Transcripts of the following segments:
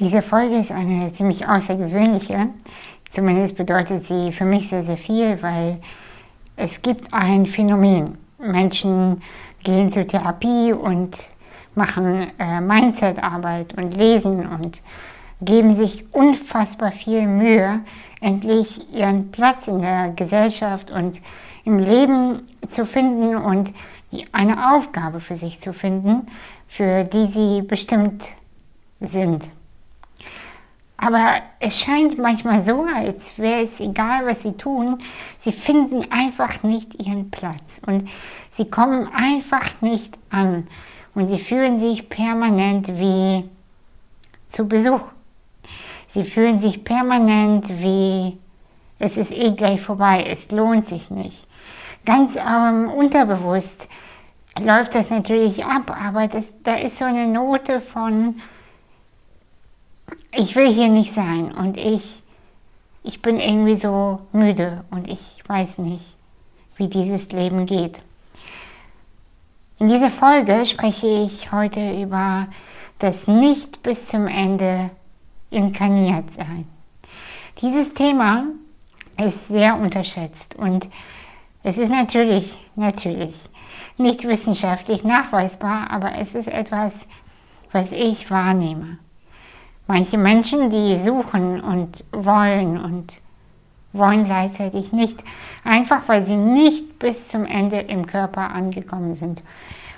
Diese Folge ist eine ziemlich außergewöhnliche. Zumindest bedeutet sie für mich sehr, sehr viel, weil es gibt ein Phänomen. Menschen gehen zur Therapie und machen äh, Mindset-Arbeit und lesen und geben sich unfassbar viel Mühe, endlich ihren Platz in der Gesellschaft und im Leben zu finden und eine Aufgabe für sich zu finden, für die sie bestimmt sind. Aber es scheint manchmal so, als wäre es egal, was sie tun. Sie finden einfach nicht ihren Platz und sie kommen einfach nicht an und sie fühlen sich permanent wie zu Besuch. Sie fühlen sich permanent wie es ist eh gleich vorbei, es lohnt sich nicht. Ganz ähm, unterbewusst läuft das natürlich ab, aber das, da ist so eine Note von ich will hier nicht sein und ich, ich bin irgendwie so müde und ich weiß nicht, wie dieses Leben geht. In dieser Folge spreche ich heute über das Nicht bis zum Ende inkarniert sein. Dieses Thema ist sehr unterschätzt und es ist natürlich, natürlich nicht wissenschaftlich nachweisbar, aber es ist etwas, was ich wahrnehme. Manche Menschen, die suchen und wollen und wollen gleichzeitig nicht, einfach weil sie nicht bis zum Ende im Körper angekommen sind.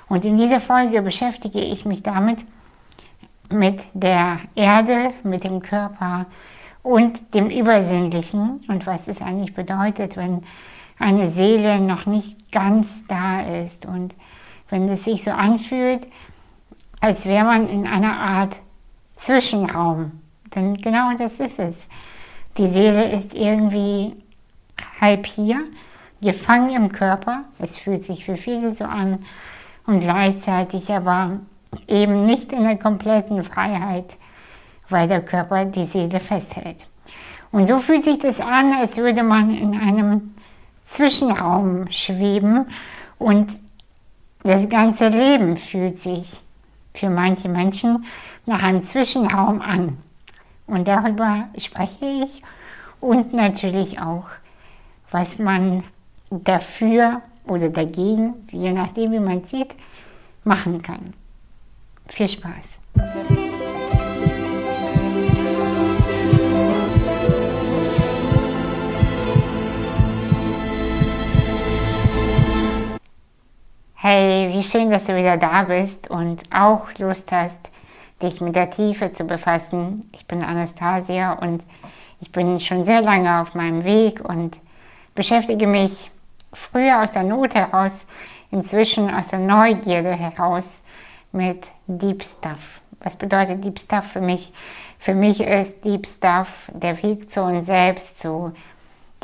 Und in dieser Folge beschäftige ich mich damit, mit der Erde, mit dem Körper und dem Übersinnlichen und was es eigentlich bedeutet, wenn eine Seele noch nicht ganz da ist und wenn es sich so anfühlt, als wäre man in einer Art Zwischenraum. Denn genau das ist es. Die Seele ist irgendwie halb hier, gefangen im Körper. Es fühlt sich für viele so an und gleichzeitig aber eben nicht in der kompletten Freiheit, weil der Körper die Seele festhält. Und so fühlt sich das an, als würde man in einem Zwischenraum schweben und das ganze Leben fühlt sich für manche Menschen nach einem Zwischenraum an. Und darüber spreche ich und natürlich auch, was man dafür oder dagegen, je nachdem wie man sieht, machen kann. Viel Spaß! Hey, wie schön, dass du wieder da bist und auch Lust hast, dich mit der Tiefe zu befassen. Ich bin Anastasia und ich bin schon sehr lange auf meinem Weg und beschäftige mich früher aus der Not heraus, inzwischen aus der Neugierde heraus mit Deep Stuff. Was bedeutet Deep Stuff für mich? Für mich ist Deep Stuff der Weg zu uns selbst, zu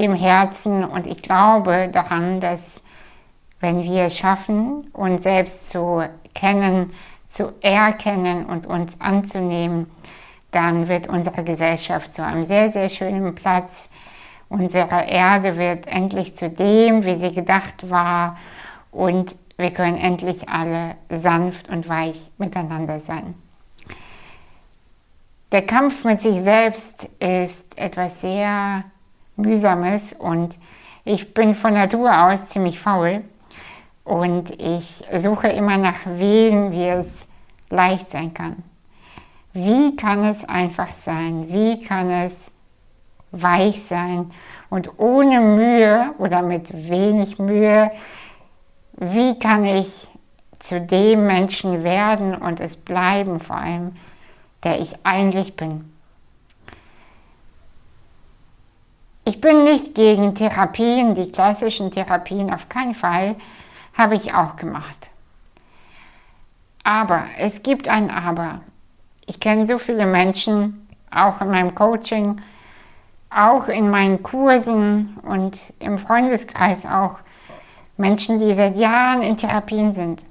dem Herzen und ich glaube daran, dass wenn wir es schaffen, uns selbst zu kennen, zu erkennen und uns anzunehmen, dann wird unsere Gesellschaft zu einem sehr, sehr schönen Platz. Unsere Erde wird endlich zu dem, wie sie gedacht war und wir können endlich alle sanft und weich miteinander sein. Der Kampf mit sich selbst ist etwas sehr mühsames und ich bin von Natur aus ziemlich faul. Und ich suche immer nach Wegen, wie es leicht sein kann. Wie kann es einfach sein? Wie kann es weich sein? Und ohne Mühe oder mit wenig Mühe, wie kann ich zu dem Menschen werden und es bleiben vor allem, der ich eigentlich bin? Ich bin nicht gegen Therapien, die klassischen Therapien auf keinen Fall, habe ich auch gemacht. Aber, es gibt ein Aber. Ich kenne so viele Menschen, auch in meinem Coaching, auch in meinen Kursen und im Freundeskreis auch, Menschen, die seit Jahren in Therapien sind,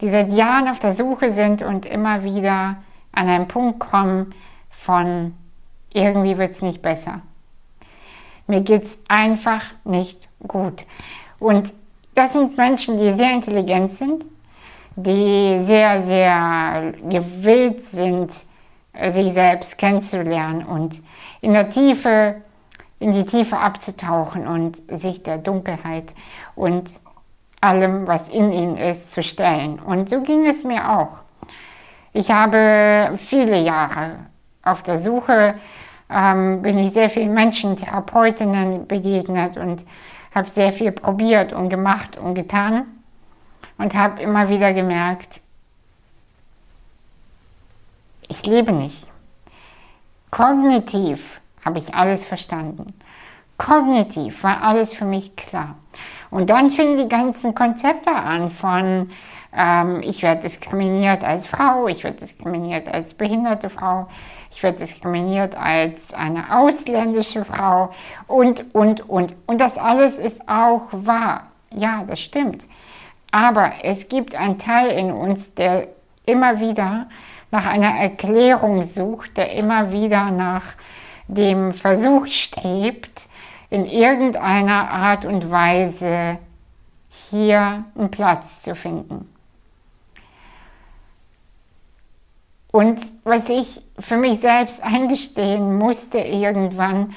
die seit Jahren auf der Suche sind und immer wieder an einen Punkt kommen von irgendwie wird es nicht besser. Mir geht es einfach nicht gut. Und das sind Menschen, die sehr intelligent sind, die sehr, sehr gewillt sind, sich selbst kennenzulernen und in der Tiefe, in die Tiefe abzutauchen und sich der Dunkelheit und allem, was in ihnen ist, zu stellen. Und so ging es mir auch. Ich habe viele Jahre auf der Suche, ähm, bin ich sehr vielen Menschen, Therapeutinnen begegnet und habe sehr viel probiert und gemacht und getan und habe immer wieder gemerkt, ich lebe nicht. Kognitiv habe ich alles verstanden. Kognitiv war alles für mich klar. Und dann fingen die ganzen Konzepte an von, ähm, ich werde diskriminiert als Frau, ich werde diskriminiert als behinderte Frau, ich werde diskriminiert als eine ausländische Frau und, und, und. Und das alles ist auch wahr. Ja, das stimmt. Aber es gibt einen Teil in uns, der immer wieder nach einer Erklärung sucht, der immer wieder nach dem Versuch strebt, in irgendeiner Art und Weise hier einen Platz zu finden. Und was ich für mich selbst eingestehen musste irgendwann,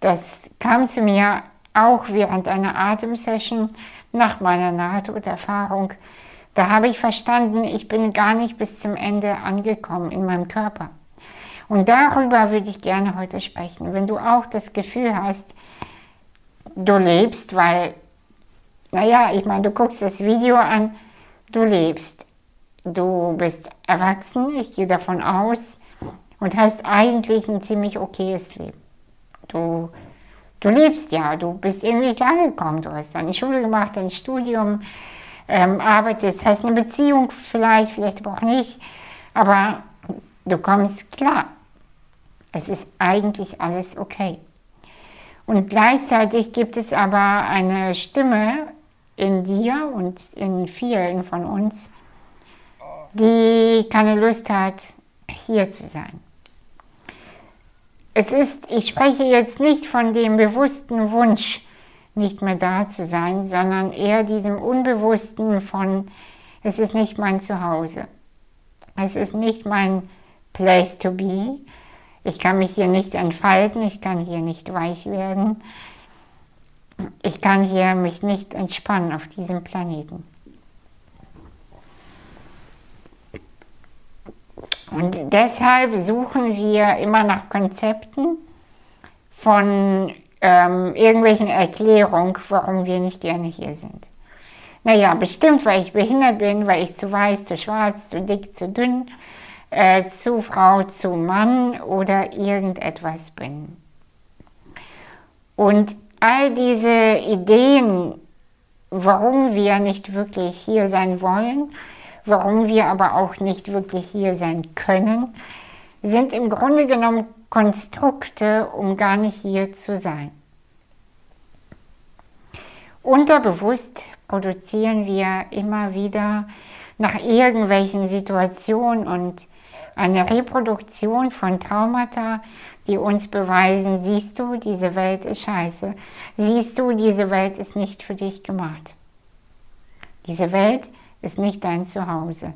das kam zu mir auch während einer Atemsession nach meiner Nahtoderfahrung. Da habe ich verstanden, ich bin gar nicht bis zum Ende angekommen in meinem Körper. Und darüber würde ich gerne heute sprechen. Wenn du auch das Gefühl hast, du lebst, weil, naja, ich meine, du guckst das Video an, du lebst. Du bist erwachsen, ich gehe davon aus, und hast eigentlich ein ziemlich okayes Leben. Du, du lebst ja, du bist irgendwie klargekommen, du hast deine Schule gemacht, dein Studium, ähm, arbeitest, hast eine Beziehung vielleicht, vielleicht aber auch nicht, aber du kommst klar. Es ist eigentlich alles okay. Und gleichzeitig gibt es aber eine Stimme in dir und in vielen von uns, die keine Lust hat, hier zu sein. Es ist, ich spreche jetzt nicht von dem bewussten Wunsch, nicht mehr da zu sein, sondern eher diesem Unbewussten von, es ist nicht mein Zuhause. Es ist nicht mein Place to be. Ich kann mich hier nicht entfalten, ich kann hier nicht weich werden. Ich kann hier mich nicht entspannen auf diesem Planeten. Und deshalb suchen wir immer nach Konzepten von ähm, irgendwelchen Erklärungen, warum wir nicht gerne hier sind. Naja, bestimmt, weil ich behindert bin, weil ich zu weiß, zu schwarz, zu dick, zu dünn, äh, zu Frau, zu Mann oder irgendetwas bin. Und all diese Ideen, warum wir nicht wirklich hier sein wollen, warum wir aber auch nicht wirklich hier sein können, sind im Grunde genommen Konstrukte, um gar nicht hier zu sein. Unterbewusst produzieren wir immer wieder nach irgendwelchen Situationen und eine Reproduktion von Traumata, die uns beweisen, siehst du, diese Welt ist scheiße. Siehst du, diese Welt ist nicht für dich gemacht. Diese Welt ist nicht dein Zuhause.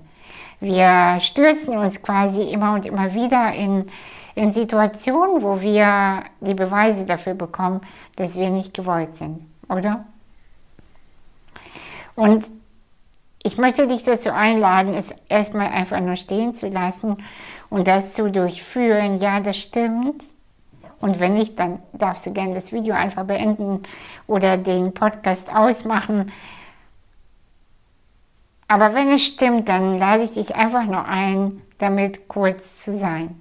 Wir stürzen uns quasi immer und immer wieder in, in Situationen, wo wir die Beweise dafür bekommen, dass wir nicht gewollt sind, oder? Und ich möchte dich dazu einladen, es erstmal einfach nur stehen zu lassen und das zu durchführen. Ja, das stimmt. Und wenn nicht, dann darfst du gerne das Video einfach beenden oder den Podcast ausmachen. Aber wenn es stimmt, dann lade ich dich einfach nur ein, damit kurz zu sein.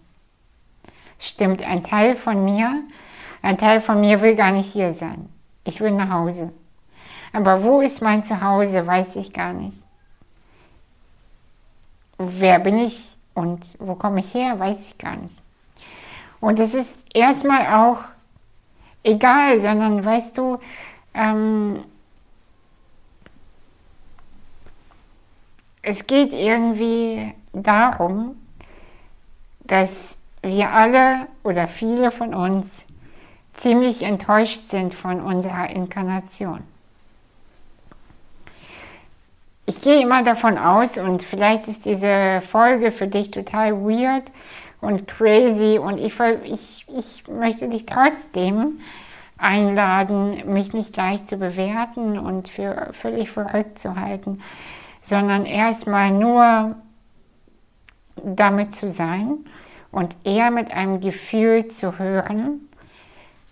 Stimmt ein Teil von mir, ein Teil von mir will gar nicht hier sein. Ich will nach Hause. Aber wo ist mein Zuhause, weiß ich gar nicht. Wer bin ich und wo komme ich her, weiß ich gar nicht. Und es ist erstmal auch egal, sondern weißt du, ähm, es geht irgendwie darum, dass wir alle oder viele von uns ziemlich enttäuscht sind von unserer Inkarnation. ich gehe immer davon aus, und vielleicht ist diese Folge für dich total weird und crazy, und ich, ich, ich möchte dich trotzdem einladen, mich nicht gleich zu bewerten und für völlig verrückt zu halten, sondern erstmal nur damit zu sein und eher mit einem Gefühl zu hören,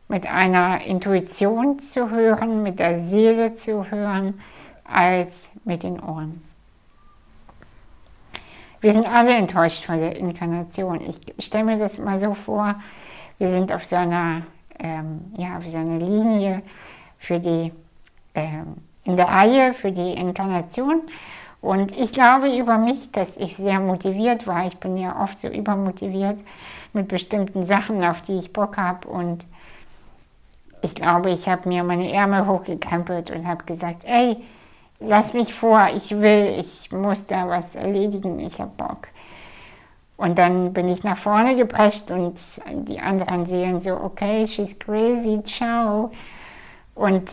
mit einer Intuition zu hören, mit der Seele zu hören, als mit den Ohren. Wir sind alle enttäuscht von der Inkarnation. Ich stelle mir das mal so vor, wir sind auf so einer, ähm, ja, auf so einer Linie für die, ähm, in der Reihe für die Inkarnation. Und ich glaube über mich, dass ich sehr motiviert war. Ich bin ja oft so übermotiviert mit bestimmten Sachen, auf die ich Bock habe. Und ich glaube, ich habe mir meine Ärmel hochgekrempelt und habe gesagt, ey, lass mich vor, ich will, ich muss da was erledigen, ich habe Bock. Und dann bin ich nach vorne geprescht und die anderen sehen so, okay, she's crazy, ciao. Und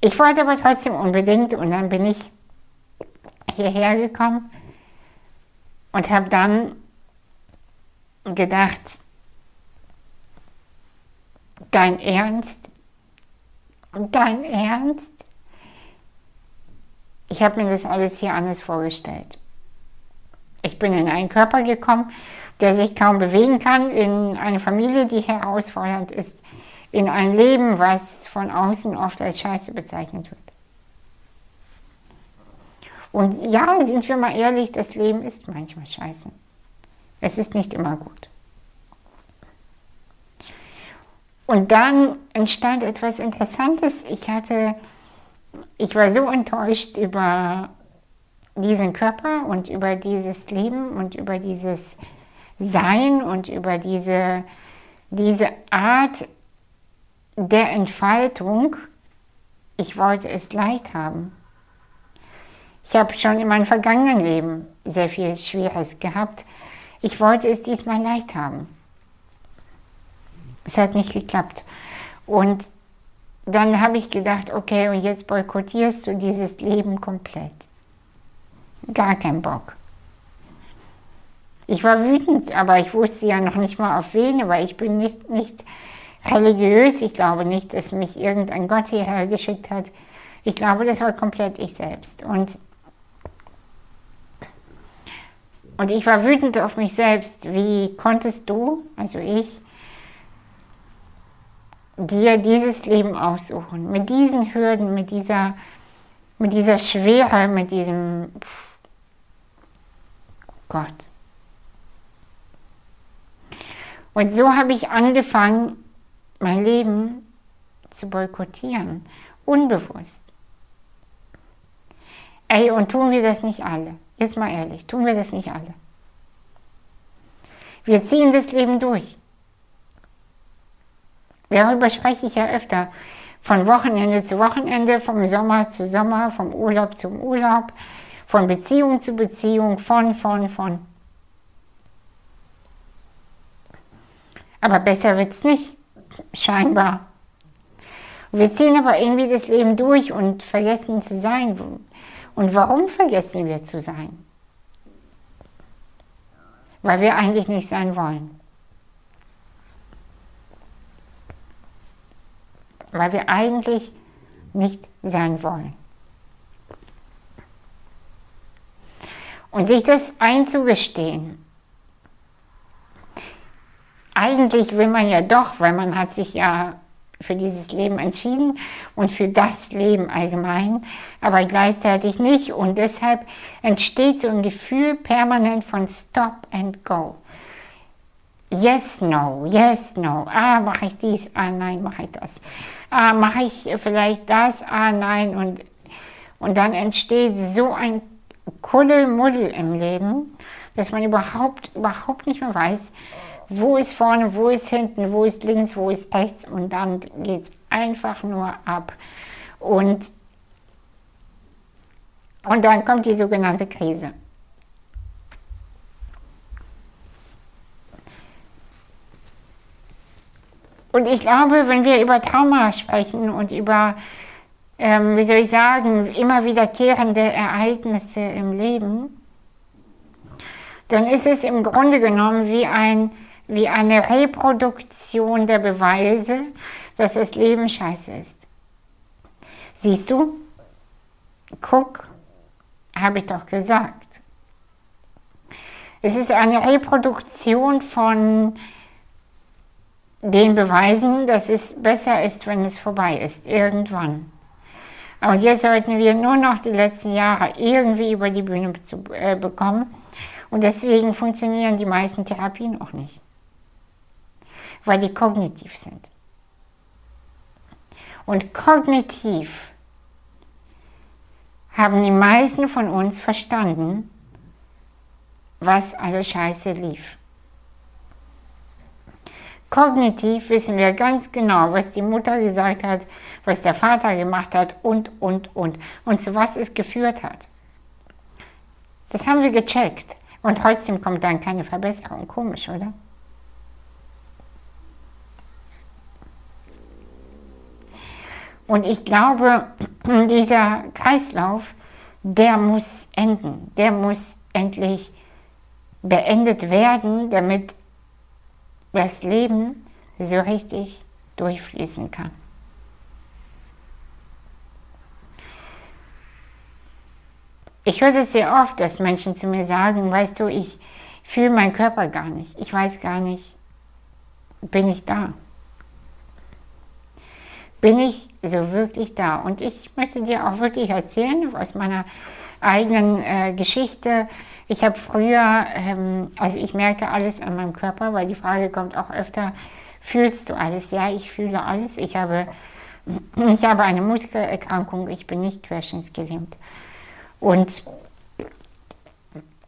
ich wollte aber trotzdem unbedingt und dann bin ich hierher gekommen und habe dann gedacht, dein Ernst? Dein Ernst? Ich habe mir das alles hier anders vorgestellt. Ich bin in einen Körper gekommen, der sich kaum bewegen kann, in eine Familie, die herausfordernd ist, in ein Leben, was von außen oft als Scheiße bezeichnet wird. Und ja, sind wir mal ehrlich, das Leben ist manchmal scheiße. Es ist nicht immer gut. Und dann entstand etwas Interessantes. Ich hatte ich war so enttäuscht über diesen Körper und über dieses Leben und über dieses Sein und über diese, diese Art der Entfaltung. Ich wollte es leicht haben. Ich habe schon in meinem vergangenen Leben sehr viel Schweres gehabt. Ich wollte es diesmal leicht haben. Es hat nicht geklappt. Und dann habe ich gedacht, okay, und jetzt boykottierst du dieses Leben komplett. Gar kein Bock. Ich war wütend, aber ich wusste ja noch nicht mal auf wen, aber ich bin nicht, nicht religiös. Ich glaube nicht, dass mich irgendein Gott hierher geschickt hat. Ich glaube, das war komplett ich selbst. Und, und ich war wütend auf mich selbst. Wie konntest du, also ich, dir dieses Leben aussuchen. Mit diesen Hürden, mit dieser, mit dieser Schwere, mit diesem Gott. Und so habe ich angefangen, mein Leben zu boykottieren, unbewusst. Ey, und tun wir das nicht alle? Jetzt mal ehrlich, tun wir das nicht alle? Wir ziehen das Leben durch. Darüber spreche ich ja öfter. Von Wochenende zu Wochenende, vom Sommer zu Sommer, vom Urlaub zum Urlaub, von Beziehung zu Beziehung, von, von, von. Aber besser wird es nicht, scheinbar. Wir ziehen aber irgendwie das Leben durch und vergessen zu sein. Und warum vergessen wir zu sein? Weil wir eigentlich nicht sein wollen. weil wir eigentlich nicht sein wollen. Und sich das einzugestehen, eigentlich will man ja doch, weil man hat sich ja für dieses Leben entschieden und für das Leben allgemein, aber gleichzeitig nicht. Und deshalb entsteht so ein Gefühl permanent von Stop and Go. Yes, no, yes, no. Ah, mache ich dies, ah, nein, mache ich das ah, mache ich vielleicht das, ah nein. Und, und dann entsteht so ein Kuddelmuddel im Leben, dass man überhaupt, überhaupt nicht mehr weiß, wo ist vorne, wo ist hinten, wo ist links, wo ist rechts. Und dann geht es einfach nur ab. Und, und dann kommt die sogenannte Krise. Und ich glaube, wenn wir über Trauma sprechen und über ähm, wie soll ich sagen, immer wiederkehrende Ereignisse im Leben, dann ist es im Grunde genommen wie, ein, wie eine Reproduktion der Beweise, dass das Leben scheiße ist. Siehst du? Guck, habe ich doch gesagt. Es ist eine Reproduktion von den Beweisen, dass es besser ist, wenn es vorbei ist, irgendwann. Und jetzt sollten wir nur noch die letzten Jahre irgendwie über die Bühne zu, äh, bekommen. Und deswegen funktionieren die meisten Therapien auch nicht, weil die kognitiv sind. Und kognitiv haben die meisten von uns verstanden, was alles scheiße lief. Kognitiv wissen wir ganz genau, was die Mutter gesagt hat, was der Vater gemacht hat und, und, und. Und zu was es geführt hat. Das haben wir gecheckt. Und trotzdem kommt dann keine Verbesserung. Komisch, oder? Und ich glaube, dieser Kreislauf, der muss enden. Der muss endlich beendet werden, damit das Leben so richtig durchfließen kann. Ich höre das sehr oft, dass Menschen zu mir sagen, weißt du, ich fühle meinen Körper gar nicht. Ich weiß gar nicht, bin ich da? Bin ich so wirklich da? Und ich möchte dir auch wirklich erzählen aus meiner eigenen äh, Geschichte. Ich habe früher, ähm, also ich merke alles an meinem Körper, weil die Frage kommt auch öfter, fühlst du alles? Ja, ich fühle alles. Ich habe, ich habe eine Muskelerkrankung, ich bin nicht querschnittsgelähmt. Und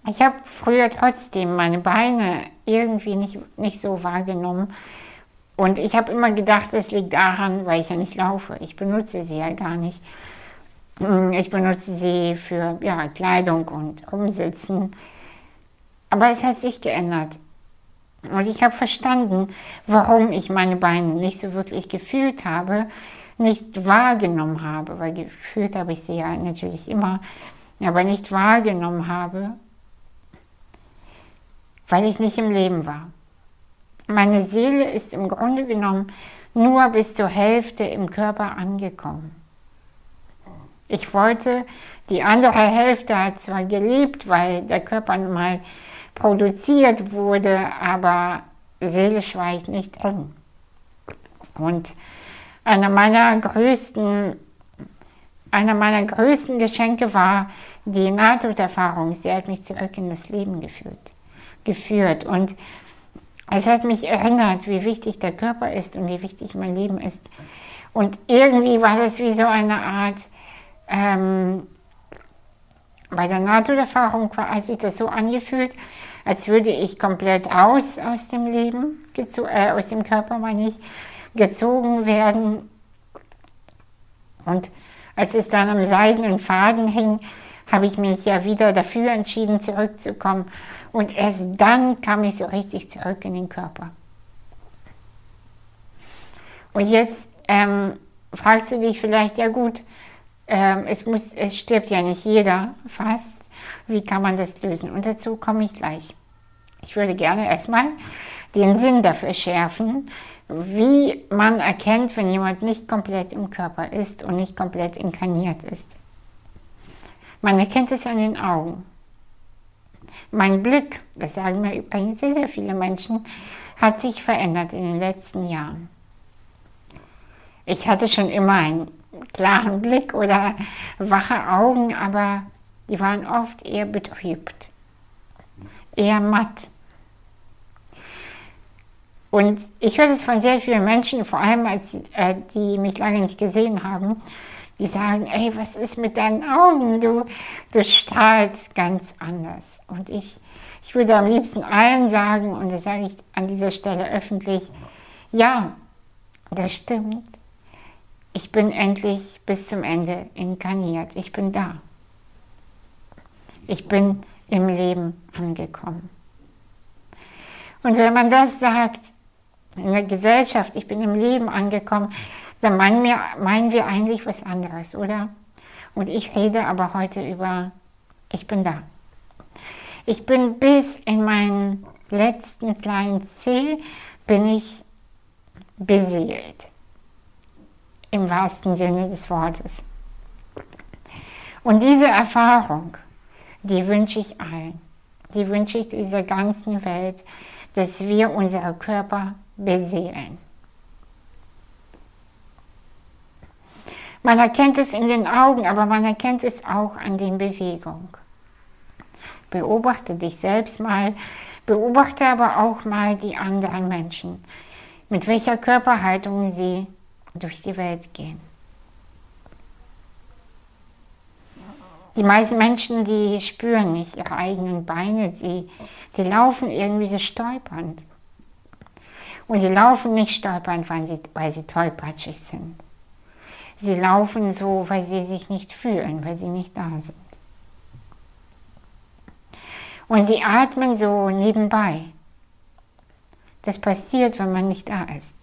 ich habe früher trotzdem meine Beine irgendwie nicht, nicht so wahrgenommen. Und ich habe immer gedacht, es liegt daran, weil ich ja nicht laufe. Ich benutze sie ja gar nicht. Hm, ich benutze sie für ja, Kleidung und Umsitzen. Aber es hat sich geändert. Und ich habe verstanden, warum ich meine Beine nicht so wirklich gefühlt habe, nicht wahrgenommen habe, weil gefühlt habe ich sie ja natürlich immer, aber nicht wahrgenommen habe, weil ich nicht im Leben war. Meine Seele ist im Grunde genommen nur bis zur Hälfte im Körper angekommen. Ich wollte, die andere Hälfte hat zwar geliebt, weil der Körper mal produziert wurde, aber seelisch war ich nicht drin. Und einer meiner größten, einer meiner größten Geschenke war die Nahtoderfahrung. Sie hat mich zurück in das Leben geführt. geführt. Und es hat mich erinnert, wie wichtig der Körper ist und wie wichtig mein Leben ist. Und irgendwie war das wie so eine Art ähm, bei der Nahtoderfahrung hat sich das so angefühlt, als würde ich komplett raus aus dem Leben, äh, aus dem Körper meine ich, gezogen werden. Und als es dann am seidenen Faden hing, habe ich mich ja wieder dafür entschieden, zurückzukommen. Und erst dann kam ich so richtig zurück in den Körper. Und jetzt ähm, fragst du dich vielleicht, ja gut, ähm, es, muss, es stirbt ja nicht jeder fast. Wie kann man das lösen? Und dazu komme ich gleich. Ich würde gerne erstmal den Sinn dafür schärfen, wie man erkennt, wenn jemand nicht komplett im Körper ist und nicht komplett inkarniert ist. Man erkennt es an den Augen. Mein Blick, das sagen mir übrigens sehr, sehr viele Menschen, hat sich verändert in den letzten Jahren. Ich hatte schon immer einen klaren Blick oder wache Augen, aber die waren oft eher betrübt, eher matt. Und ich höre das von sehr vielen Menschen, vor allem als äh, die mich lange nicht gesehen haben, die sagen, ey, was ist mit deinen Augen? Du, du strahlst ganz anders. Und ich, ich würde am liebsten allen sagen, und das sage ich an dieser Stelle öffentlich, ja, das stimmt. Ich bin endlich bis zum Ende inkarniert. Ich bin da. Ich bin im Leben angekommen. Und wenn man das sagt, in der Gesellschaft, ich bin im Leben angekommen, dann meinen wir, meinen wir eigentlich was anderes, oder? Und ich rede aber heute über, ich bin da. Ich bin bis in meinen letzten kleinen Zeh, bin ich beseelt. Im wahrsten Sinne des Wortes. Und diese Erfahrung, die wünsche ich allen. Die wünsche ich dieser ganzen Welt, dass wir unsere Körper beseelen. Man erkennt es in den Augen, aber man erkennt es auch an den Bewegungen. Beobachte dich selbst mal, beobachte aber auch mal die anderen Menschen, mit welcher Körperhaltung sie durch die Welt gehen. Die meisten Menschen, die spüren nicht ihre eigenen Beine, sie, die laufen irgendwie so stolpernd. Und sie laufen nicht stolpernd, weil sie, weil sie tollpatschig sind. Sie laufen so, weil sie sich nicht fühlen, weil sie nicht da sind. Und sie atmen so nebenbei. Das passiert, wenn man nicht da ist.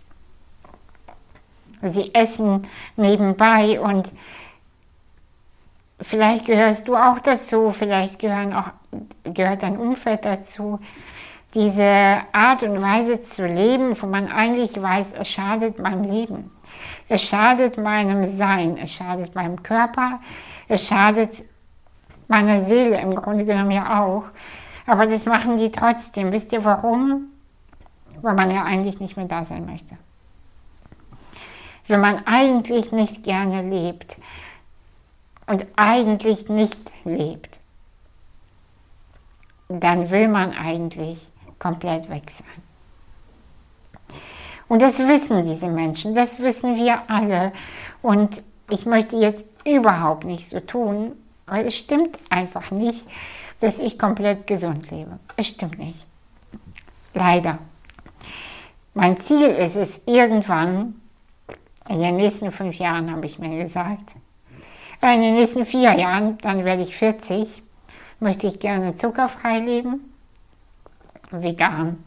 Sie essen nebenbei und vielleicht gehörst du auch dazu, vielleicht gehören auch, gehört dein Umfeld dazu. Diese Art und Weise zu leben, wo man eigentlich weiß, es schadet meinem Leben. Es schadet meinem Sein, es schadet meinem Körper, es schadet meiner Seele im Grunde genommen ja auch. Aber das machen die trotzdem. Wisst ihr warum? Weil man ja eigentlich nicht mehr da sein möchte. Wenn man eigentlich nicht gerne lebt, und eigentlich nicht lebt, dann will man eigentlich komplett weg sein. Und das wissen diese Menschen, das wissen wir alle. Und ich möchte jetzt überhaupt nicht so tun, weil es stimmt einfach nicht, dass ich komplett gesund lebe. Es stimmt nicht. Leider. Mein Ziel ist es irgendwann, in den nächsten fünf Jahren habe ich mir gesagt, in den nächsten vier Jahren, dann werde ich 40, möchte ich gerne zuckerfrei leben, vegan,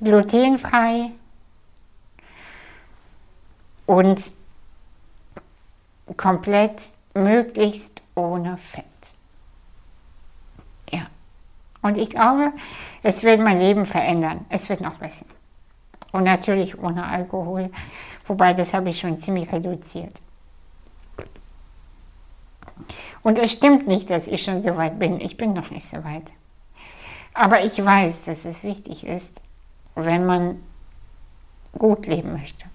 glutenfrei und komplett möglichst ohne Fett. Ja. Und ich glaube, es wird mein Leben verändern. Es wird noch besser. Und natürlich ohne Alkohol, wobei das habe ich schon ziemlich reduziert. Und es stimmt nicht, dass ich schon so weit bin. Ich bin noch nicht so weit. Aber ich weiß, dass es wichtig ist, wenn man gut leben möchte.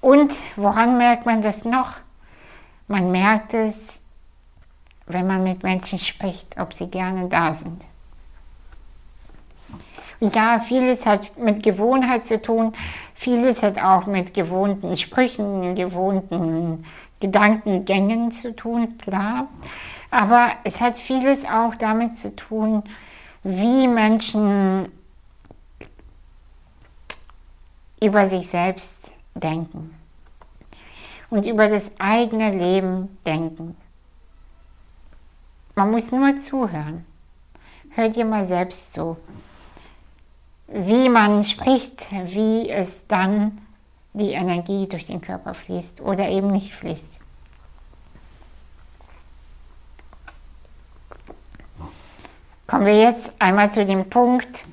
Und woran merkt man das noch? Man merkt es, wenn man mit Menschen spricht, ob sie gerne da sind. Ja, vieles hat mit Gewohnheit zu tun, vieles hat auch mit gewohnten Sprüchen, gewohnten Gedankengängen zu tun, klar. Aber es hat vieles auch damit zu tun, wie Menschen über sich selbst denken und über das eigene Leben denken. Man muss nur zuhören. Hört ihr mal selbst zu wie man spricht, wie es dann die Energie durch den Körper fließt oder eben nicht fließt. Kommen wir jetzt einmal zu dem Punkt,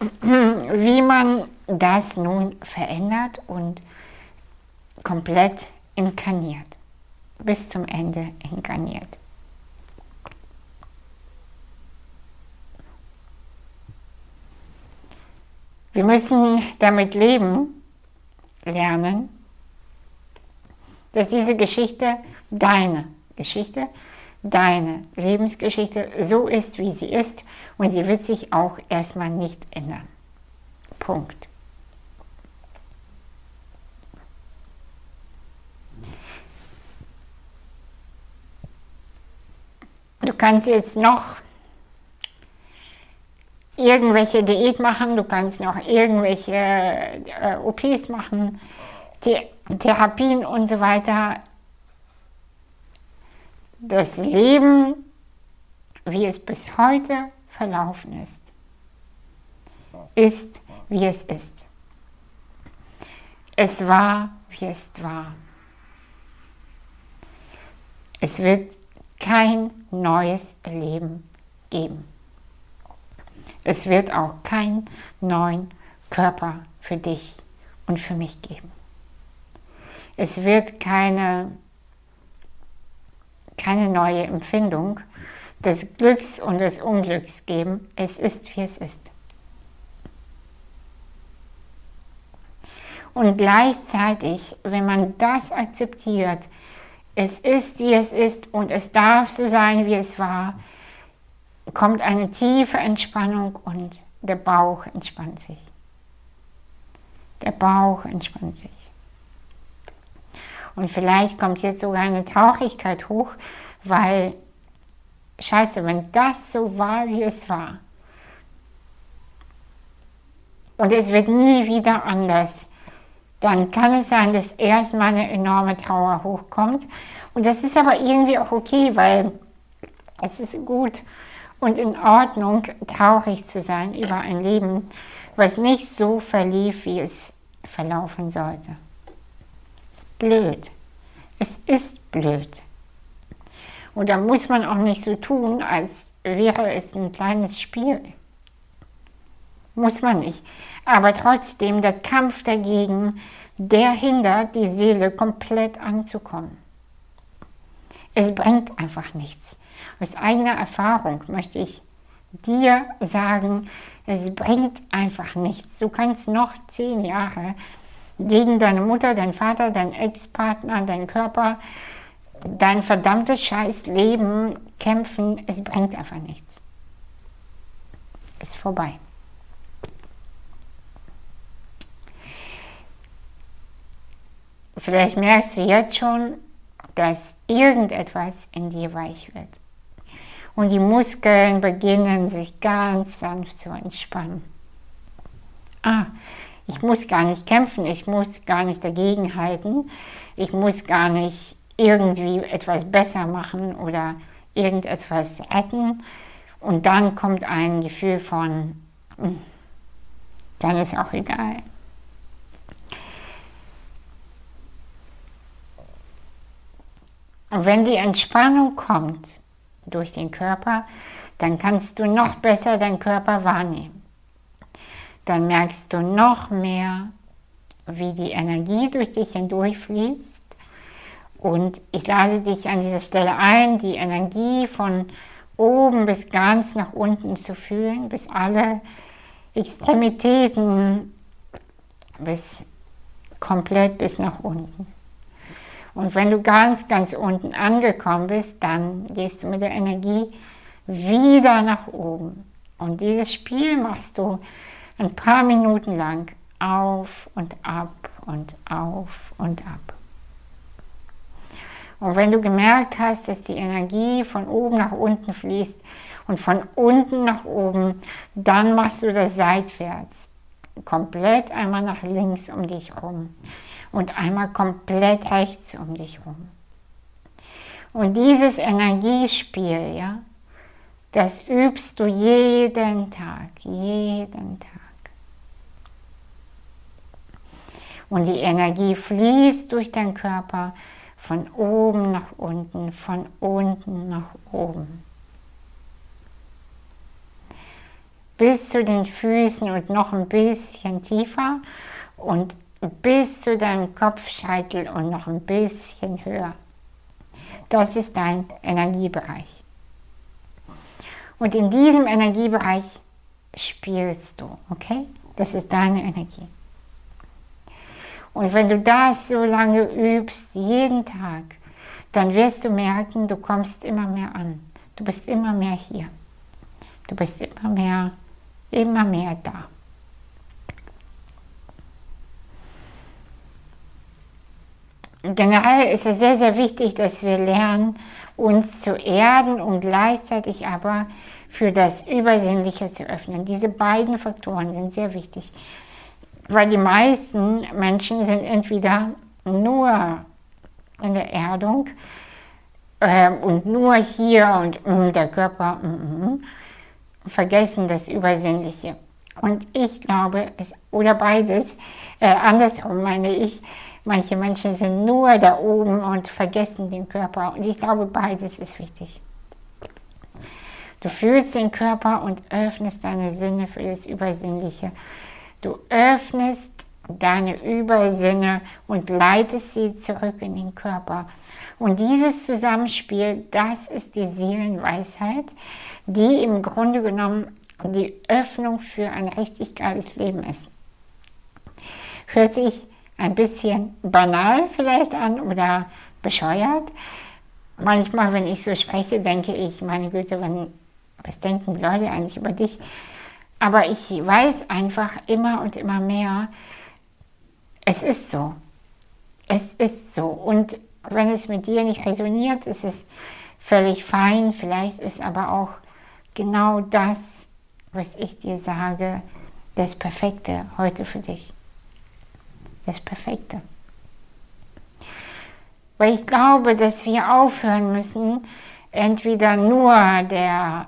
wie man das nun verändert und komplett inkarniert, bis zum Ende inkarniert. Wir müssen damit leben, lernen, dass diese Geschichte deine Geschichte, deine Lebensgeschichte so ist, wie sie ist und sie wird sich auch erstmal nicht ändern. Punkt. Du kannst jetzt noch irgendwelche Diät machen, du kannst noch irgendwelche äh, OPs machen, The Therapien und so weiter. Das Leben wie es bis heute verlaufen ist, ist, wie es ist. Es war, wie es war. Es wird kein neues Leben geben. Es wird auch keinen neuen Körper für dich und für mich geben. Es wird keine, keine neue Empfindung des Glücks und des Unglücks geben. Es ist, wie es ist. Und gleichzeitig, wenn man das akzeptiert, es ist, wie es ist und es darf so sein, wie es war, kommt eine tiefe Entspannung und der Bauch entspannt sich. Der Bauch entspannt sich. Und vielleicht kommt jetzt sogar eine Traurigkeit hoch, weil, scheiße, wenn das so war, wie es war, und es wird nie wieder anders, dann kann es sein, dass erstmal eine enorme Trauer hochkommt. Und das ist aber irgendwie auch okay, weil es ist gut und in Ordnung, traurig zu sein über ein Leben, was nicht so verlief, wie es verlaufen sollte. Es ist blöd. Es ist blöd. Und da muss man auch nicht so tun, als wäre es ein kleines Spiel. Muss man nicht. Aber trotzdem, der Kampf dagegen, der hindert die Seele komplett anzukommen. Es bringt einfach nichts. Aus eigener Erfahrung möchte ich dir sagen, es bringt einfach nichts. Du kannst noch zehn Jahre gegen deine Mutter, deinen Vater, deinen Ex-Partner, deinen Körper, dein verdammtes Scheißleben kämpfen. Es bringt einfach nichts. Ist vorbei. Vielleicht merkst du jetzt schon, dass irgendetwas in dir weich wird. Und die Muskeln beginnen sich ganz sanft zu entspannen. Ah, ich muss gar nicht kämpfen, ich muss gar nicht dagegenhalten, ich muss gar nicht irgendwie etwas besser machen oder irgendetwas retten. Und dann kommt ein Gefühl von, hm, dann ist auch egal. Und wenn die Entspannung kommt durch den Körper, dann kannst du noch besser deinen Körper wahrnehmen. Dann merkst du noch mehr, wie die Energie durch dich hindurchfließt. Und ich lade dich an dieser Stelle ein, die Energie von oben bis ganz nach unten zu fühlen, bis alle Extremitäten, bis komplett bis nach unten. Und wenn du ganz, ganz unten angekommen bist, dann gehst du mit der Energie wieder nach oben. Und dieses Spiel machst du ein paar Minuten lang auf und ab und auf und ab. Und wenn du gemerkt hast, dass die Energie von oben nach unten fließt und von unten nach oben, dann machst du das seitwärts. Komplett einmal nach links um dich rum und einmal komplett rechts um dich herum. Und dieses Energiespiel, ja, das übst du jeden Tag, jeden Tag. Und die Energie fließt durch deinen Körper von oben nach unten, von unten nach oben. Bis zu den Füßen und noch ein bisschen tiefer und bis zu deinem Kopfscheitel und noch ein bisschen höher. Das ist dein Energiebereich. Und in diesem Energiebereich spielst du, okay? Das ist deine Energie. Und wenn du das so lange übst, jeden Tag, dann wirst du merken, du kommst immer mehr an. Du bist immer mehr hier. Du bist immer mehr, immer mehr da. Generell ist es sehr, sehr wichtig, dass wir lernen, uns zu erden und gleichzeitig aber für das Übersinnliche zu öffnen. Diese beiden Faktoren sind sehr wichtig, weil die meisten Menschen sind entweder nur in der Erdung, ähm, und nur hier und mm, der Körper mm, mm, vergessen das Übersinnliche. Und ich glaube, es, oder beides, äh, andersrum meine ich, manche Menschen sind nur da oben und vergessen den Körper. Und ich glaube, beides ist wichtig. Du fühlst den Körper und öffnest deine Sinne für das Übersinnliche. Du öffnest deine Übersinne und leitest sie zurück in den Körper. Und dieses Zusammenspiel, das ist die Seelenweisheit, die im Grunde genommen die Öffnung für ein richtig geiles Leben ist. Hört sich ein bisschen banal vielleicht an oder bescheuert. Manchmal, wenn ich so spreche, denke ich, meine Güte, wenn, was denken die Leute eigentlich über dich? Aber ich weiß einfach immer und immer mehr, es ist so. Es ist so. Und wenn es mit dir nicht resoniert, ist es völlig fein. Vielleicht ist aber auch genau das, was ich dir sage, das Perfekte heute für dich. Das Perfekte. Weil ich glaube, dass wir aufhören müssen, entweder nur der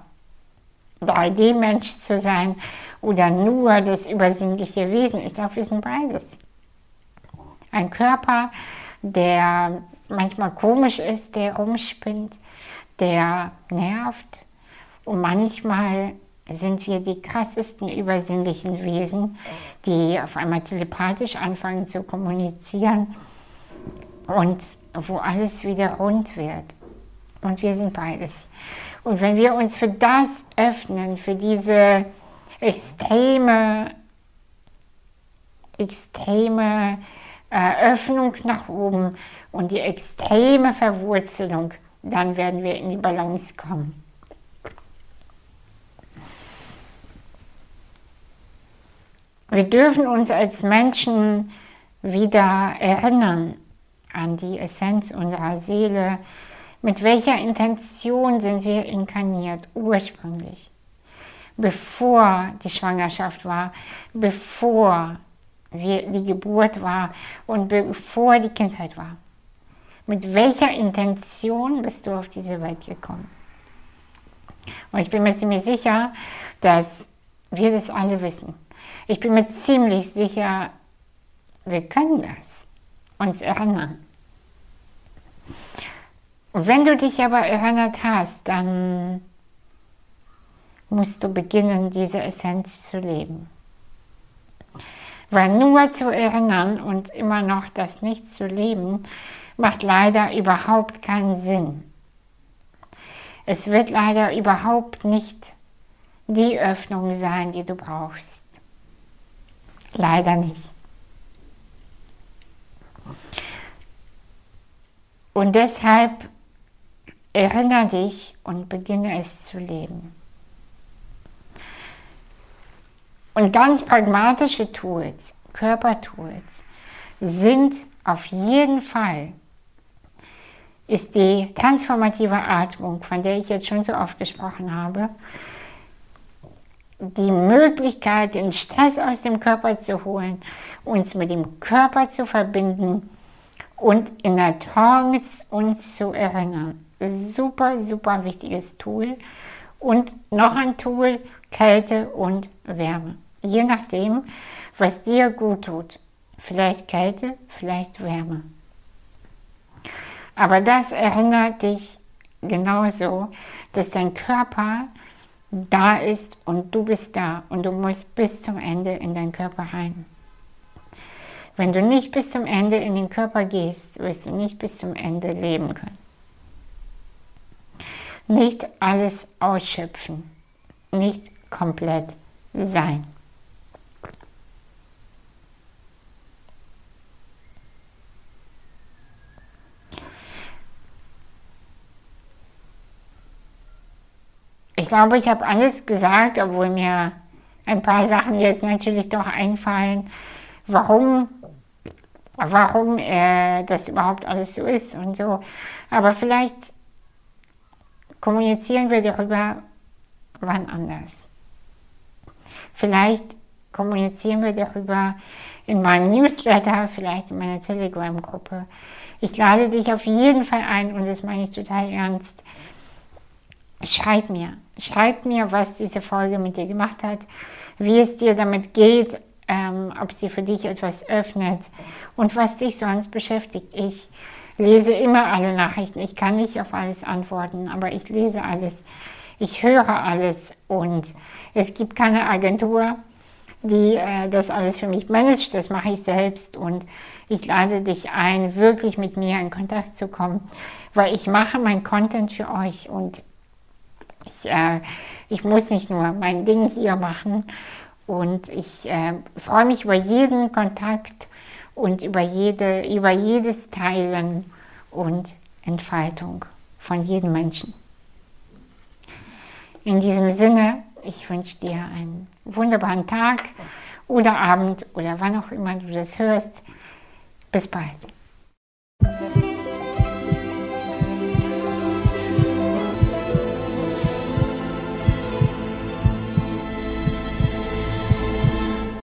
3D-Mensch zu sein oder nur das übersinnliche Wesen. Ich glaube, wir sind beides. Ein Körper, der manchmal komisch ist, der rumspinnt, der nervt. Und manchmal sind wir die krassesten übersinnlichen Wesen, die auf einmal telepathisch anfangen zu kommunizieren und wo alles wieder rund wird. Und wir sind beides. Und wenn wir uns für das öffnen, für diese extreme, extreme äh, Öffnung nach oben und die extreme Verwurzelung, dann werden wir in die Balance kommen. Wir dürfen uns als Menschen wieder erinnern an die Essenz unserer Seele. Mit welcher Intention sind wir inkarniert ursprünglich? Bevor die Schwangerschaft war, bevor die Geburt war und bevor die Kindheit war. Mit welcher Intention bist du auf diese Welt gekommen? Und ich bin mir ziemlich sicher, dass wir das alle wissen. Ich bin mir ziemlich sicher, wir können das uns erinnern. Wenn du dich aber erinnert hast, dann musst du beginnen, diese Essenz zu leben. Weil nur zu erinnern und immer noch das nicht zu leben, macht leider überhaupt keinen Sinn. Es wird leider überhaupt nicht die Öffnung sein, die du brauchst. Leider nicht. Und deshalb erinnere dich und beginne es zu leben. Und ganz pragmatische Tools, Körpertools, sind auf jeden Fall, ist die transformative Atmung, von der ich jetzt schon so oft gesprochen habe, die Möglichkeit, den Stress aus dem Körper zu holen, uns mit dem Körper zu verbinden und in der Trance uns zu erinnern. Super, super wichtiges Tool. Und noch ein Tool, Kälte und Wärme je nachdem, was dir gut tut. Vielleicht Kälte, vielleicht Wärme. Aber das erinnert dich genauso, dass dein Körper da ist und du bist da und du musst bis zum Ende in deinen Körper rein. Wenn du nicht bis zum Ende in den Körper gehst, wirst du nicht bis zum Ende leben können. Nicht alles ausschöpfen, nicht komplett sein. Glaube, ich habe alles gesagt, obwohl mir ein paar Sachen jetzt natürlich doch einfallen, warum, warum äh, das überhaupt alles so ist und so. Aber vielleicht kommunizieren wir darüber wann anders. Vielleicht kommunizieren wir darüber in meinem Newsletter, vielleicht in meiner Telegram-Gruppe. Ich lade dich auf jeden Fall ein und das meine ich total ernst. Schreib mir, schreib mir, was diese Folge mit dir gemacht hat, wie es dir damit geht, ähm, ob sie für dich etwas öffnet und was dich sonst beschäftigt. Ich lese immer alle Nachrichten. Ich kann nicht auf alles antworten, aber ich lese alles. Ich höre alles und es gibt keine Agentur, die äh, das alles für mich managt. Das mache ich selbst und ich lade dich ein, wirklich mit mir in Kontakt zu kommen, weil ich mache mein Content für euch und ich, äh, ich muss nicht nur mein Ding hier machen und ich äh, freue mich über jeden Kontakt und über, jede, über jedes Teilen und Entfaltung von jedem Menschen. In diesem Sinne, ich wünsche dir einen wunderbaren Tag oder Abend oder wann auch immer du das hörst. Bis bald.